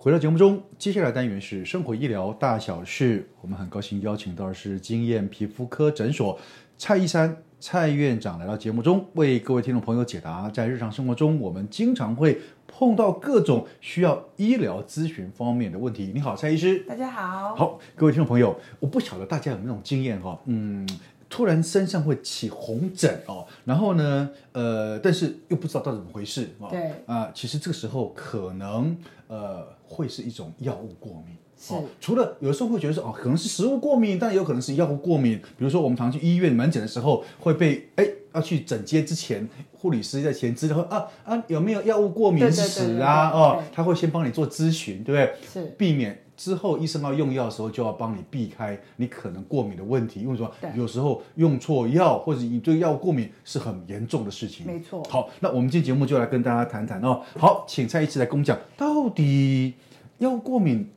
回到节目中，接下来单元是生活医疗大小事。我们很高兴邀请到的是经验皮肤科诊所蔡逸姗蔡院长来到节目中，为各位听众朋友解答。在日常生活中，我们经常会碰到各种需要医疗咨询方面的问题。你好，蔡医师。大家好。好，各位听众朋友，我不晓得大家有没有那种经验哈，嗯。突然身上会起红疹哦，然后呢，呃，但是又不知道到底怎么回事哦。对啊、呃，其实这个时候可能呃会是一种药物过敏。是、哦。除了有的时候会觉得说哦，可能是食物过敏，但也有可能是药物过敏。比如说我们常去医院门诊的时候，会被哎要去诊接之前，护理师在前知道啊啊有没有药物过敏史啊？哦，他会先帮你做咨询，对不对？是。避免。之后，医生要用药的时候，就要帮你避开你可能过敏的问题。因为什么？有时候用错药，或者你对药过敏是很严重的事情。没错。好，那我们今天节目就来跟大家谈谈哦。好，请蔡医师来跟我们讲，到底药过敏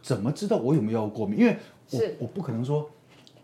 怎么知道我有没有药过敏？因为我我不可能说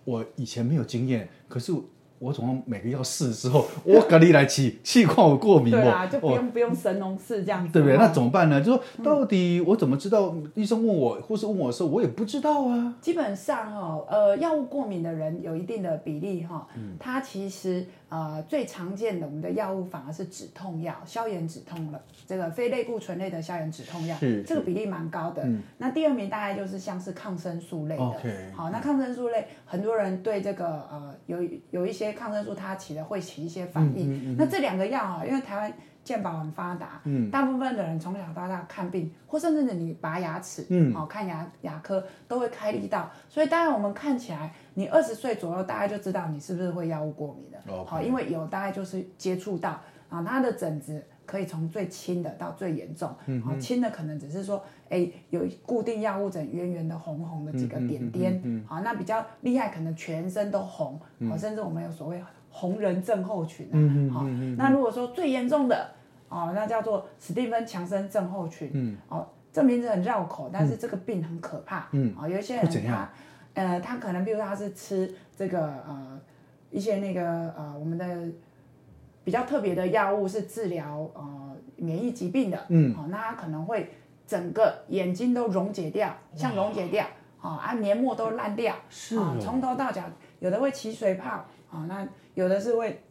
我以前没有经验，可是。我从每个药试之后，我赶紧来气气况我过敏，对啊，就不用不用神农试这样子，对不对？那怎么办呢？就说到底我怎么知道？医生问我，护士问我的时候，我也不知道啊。基本上哦，呃，药物过敏的人有一定的比例哈，嗯它其实呃最常见的我们的药物反而是止痛药、消炎止痛了，这个非类固醇类的消炎止痛药，是这个比例蛮高的。那第二名大概就是像是抗生素类的。好，那抗生素类很多人对这个呃有有一些。抗生素它起的会起一些反应，那这两个药啊，因为台湾健保很发达，嗯，大部分的人从小到大看病，或甚至你拔牙齿，嗯，好看牙牙科都会开力道，所以当然我们看起来，你二十岁左右大概就知道你是不是会药物过敏的，好，因为有大概就是接触到啊，它的疹子可以从最轻的到最严重，嗯，好，轻的可能只是说，哎，有固定药物疹，圆圆的红红的几个点点，好，那比较厉害可能全身都红，好，甚至我们有所谓红人症候群，嗯好，那如果说最严重的，哦，那叫做史蒂芬强森症候群，嗯，哦，这名字很绕口，但是这个病很可怕，嗯，啊，有一些人他，呃，他可能比如说他是吃这个呃一些那个呃我们的。比较特别的药物是治疗呃免疫疾病的，嗯，好、哦，那它可能会整个眼睛都溶解掉，像溶解掉，好哇，啊，黏膜都烂掉，是、哦，从头到脚，有的会起水泡，啊、哦，那有的是会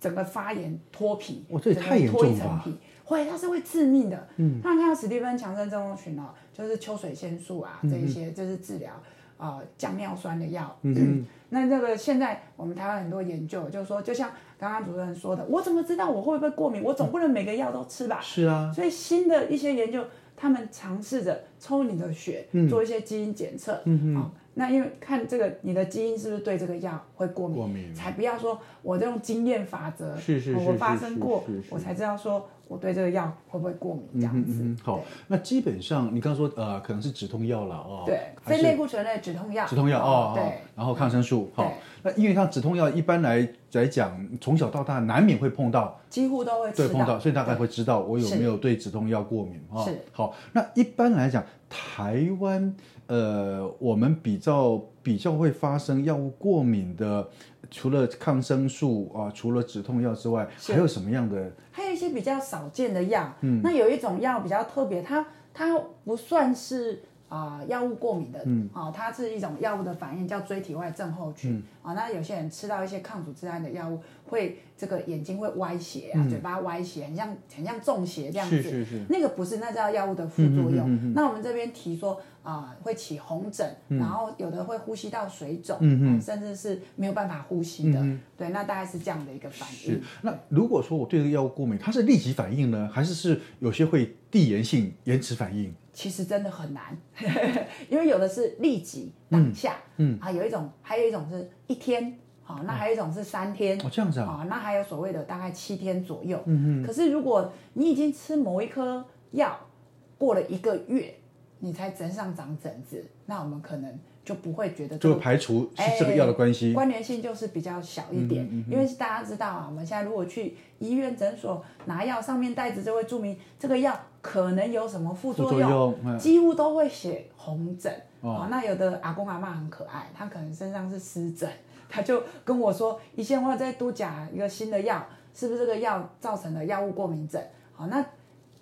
整个发炎脱皮，哇，这也太严重了，脱一层皮，会，它是会致命的，嗯，那像史蒂芬强森症候群哦，就是秋水仙素啊，这一些，这、嗯、是治疗。啊，降尿酸的药，嗯，嗯，那这个现在我们台湾很多研究，就是说，就像刚刚主持人说的，我怎么知道我会不会过敏？我总不能每个药都吃吧？是啊，所以新的一些研究，他们尝试着抽你的血，做一些基因检测，嗯嗯，那因为看这个你的基因是不是对这个药会过敏，过敏，才不要说我这种经验法则，是是是，我发生过，我才知道说。我对这个药会不会过敏？这样子。嗯嗯、好，那基本上你刚刚说呃，可能是止痛药了哦。对，非类固醇类止痛药。止痛药哦，对。然后抗生素，好。那因为像止痛药一般来来讲，从小到大难免会碰到，几乎都会对碰到，所以大概会知道我有没有对止痛药过敏啊。是。好，那一般来讲，台湾呃，我们比较比较会发生药物过敏的。除了抗生素啊，除了止痛药之外，是还有什么样的？还有一些比较少见的药。嗯，那有一种药比较特别，它它不算是啊、呃、药物过敏的，嗯，啊、哦，它是一种药物的反应，叫椎体外症候群。啊、嗯哦，那有些人吃到一些抗组织胺的药物，会这个眼睛会歪斜啊，嘴巴歪斜，很像很像中邪这样子。是是是。那个不是，那叫药物的副作用。那我们这边提说啊，会起红疹，然后有的会呼吸道水肿，甚至是没有办法呼吸的。对，那大概是这样的一个反应。是那如果说我对这个药物过敏，它是立即反应呢，还是是有些会递延性延迟反应？其实真的很难，因为有的是立即当下，嗯啊，有一种还有一种是一天。好，那还有一种是三天，哦，这样子啊，好，那还有所谓的大概七天左右。嗯嗯。可是如果你已经吃某一颗药过了一个月，你才整上长疹子，那我们可能就不会觉得就排除是这个药的关系，关联性就是比较小一点。因为大家知道啊，我们现在如果去医院诊所拿药，上面袋子就会注明这个药可能有什么副作用，几乎都会写红疹。哦，那有的阿公阿妈很可爱，他可能身上是湿疹。他就跟我说：“一线话再多加一个新的药，是不是这个药造成的药物过敏症？好，那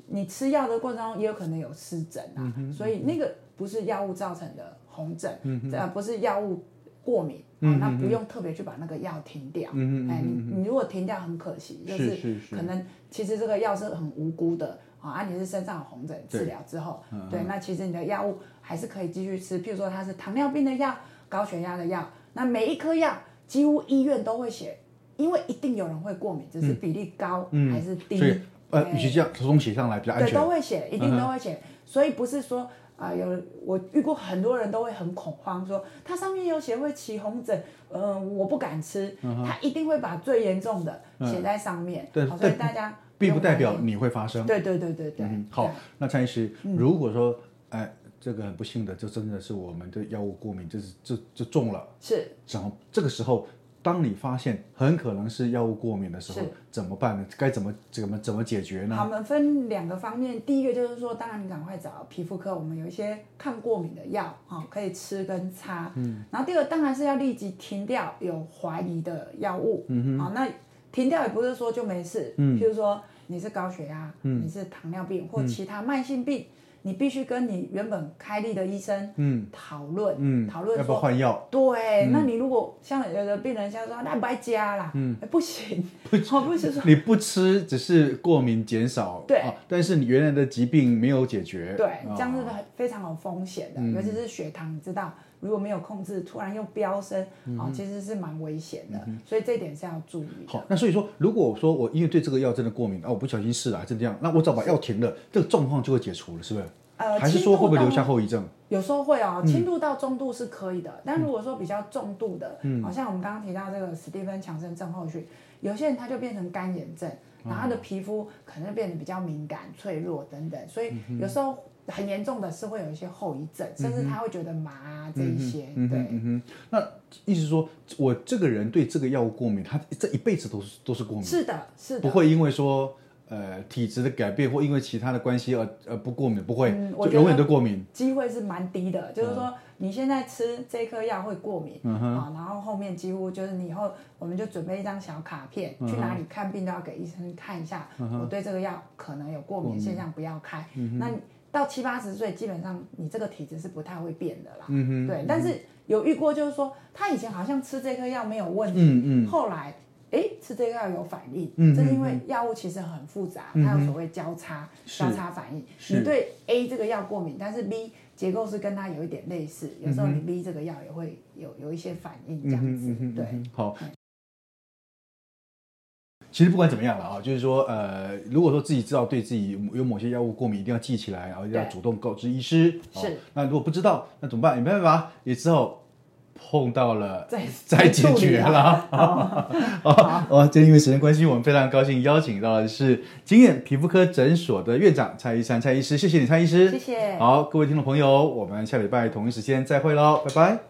你吃药的过程中也有可能有湿疹啊，嗯、所以那个不是药物造成的红疹，呃、不是药物过敏，好，那不用特别去把那个药停掉。嗯哼哎，你你如果停掉很可惜，就是可能其实这个药是很无辜的啊，你是身上有红疹治疗之后，对，对，那其实你的药物还是可以继续吃，譬如说它是糖尿病的药、高血压的药。”那每一颗药几乎医院都会写，因为一定有人会过敏，只是比例高还是低。所以呃，与其这样从中写上来比较安全。对，都会写，一定都会写。所以不是说啊，有我遇过很多人都会很恐慌，说它上面有写会起红疹，嗯，我不敢吃。他一定会把最严重的写在上面。对，所以大家并不代表你会发生。对对对对对。好，那蔡医师，如果说哎。这个很不幸的，就真的是我们的药物过敏，就是就就中了。是，然后这个时候，当你发现很可能是药物过敏的时候，怎么办呢？该怎么怎么怎么解决呢？好，我们分两个方面。第一个就是说，当然你赶快找皮肤科，我们有一些抗过敏的药啊，可以吃跟擦。嗯。然后第二个当然是要立即停掉有怀疑的药物。嗯哼。好，那停掉也不是说就没事。嗯。譬如说你是高血压，嗯，你是糖尿病或其他慢性病。你必须跟你原本开立的医生嗯。讨论嗯讨论要不要换药？对，那你如果像有的病人像说那不爱加啦，嗯，不行，不不是说你不吃只是过敏减少对，但是你原来的疾病没有解决，对，这样是非常有风险的，尤其是血糖，你知道如果没有控制，突然又飙升，哦，其实是蛮危险的，所以这一点是要注意。好，那所以说，如果说我因为对这个药真的过敏，啊，我不小心试了还是这样，那我只要把药停了，这个状况就会解除了，是不是？呃，还是说会不会留下后遗症？有时候会哦，轻度到中度是可以的，嗯、但如果说比较重度的，嗯，好像我们刚刚提到这个史蒂芬强生症候群，有些人他就变成干眼症，然后他的皮肤可能变得比较敏感、脆弱等等，所以有时候很严重的是会有一些后遗症，甚至他会觉得麻啊这一些，嗯、对。嗯哼，那意思是说我这个人对这个药物过敏，他这一辈子都是都是过敏？是的，是的，不会因为说。呃，体质的改变或因为其他的关系而呃不过敏，不会，嗯、就永远都过敏，机会是蛮低的。就是说，你现在吃这颗药会过敏，嗯、哼啊，然后后面几乎就是你以后我们就准备一张小卡片，嗯、去哪里看病都要给医生看一下，我对这个药可能有过敏现象，不要开。嗯、哼那到七八十岁，基本上你这个体质是不太会变的啦。嗯哼对，但是有遇过，就是说他以前好像吃这颗药没有问题，嗯嗯，后来。哎，吃这个药有反应，嗯，这是因为药物其实很复杂，它有所谓交叉交叉反应。你对 A 这个药过敏，但是 B 结构是跟它有一点类似，有时候你 B 这个药也会有有一些反应，这样子。对，好。其实不管怎么样了啊，就是说，呃，如果说自己知道对自己有某些药物过敏，一定要记起来，然后要主动告知医师。是。那如果不知道，那怎么办？也没办法，也只好。碰到了，再再解决了。好，哦，今天因为时间关系，我们非常高兴邀请到的是经验皮肤科诊所的院长蔡医生蔡医师，谢谢你，蔡医师。谢谢。好，各位听众朋友，我们下礼拜同一时间再会喽，拜拜。